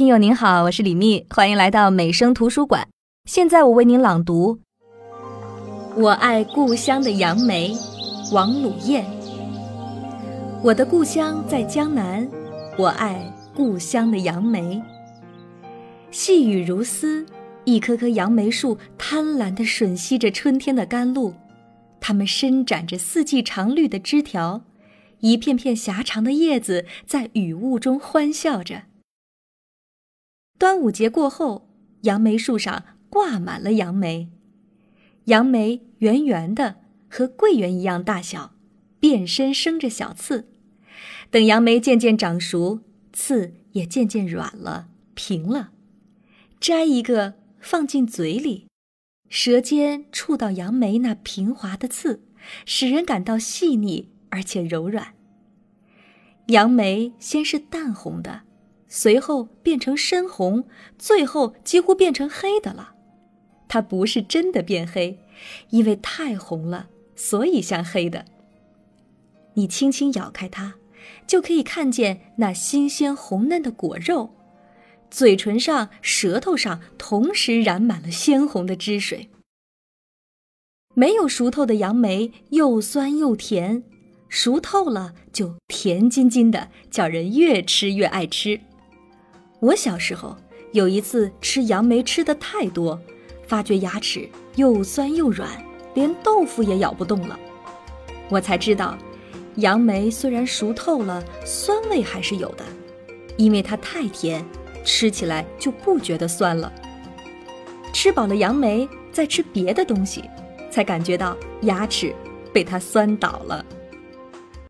听友您好，我是李蜜，欢迎来到美声图书馆。现在我为您朗读《我爱故乡的杨梅》，王鲁燕。我的故乡在江南，我爱故乡的杨梅。细雨如丝，一棵棵杨梅树贪婪地吮吸着春天的甘露，它们伸展着四季常绿的枝条，一片片狭长的叶子在雨雾中欢笑着。端午节过后，杨梅树上挂满了杨梅。杨梅圆圆的，和桂圆一样大小，遍身生着小刺。等杨梅渐渐长熟，刺也渐渐软了、平了。摘一个放进嘴里，舌尖触到杨梅那平滑的刺，使人感到细腻而且柔软。杨梅先是淡红的。随后变成深红，最后几乎变成黑的了。它不是真的变黑，因为太红了，所以像黑的。你轻轻咬开它，就可以看见那新鲜红嫩的果肉，嘴唇上、舌头上同时染满了鲜红的汁水。没有熟透的杨梅又酸又甜，熟透了就甜津津的，叫人越吃越爱吃。我小时候有一次吃杨梅吃的太多，发觉牙齿又酸又软，连豆腐也咬不动了。我才知道，杨梅虽然熟透了，酸味还是有的，因为它太甜，吃起来就不觉得酸了。吃饱了杨梅，再吃别的东西，才感觉到牙齿被它酸倒了。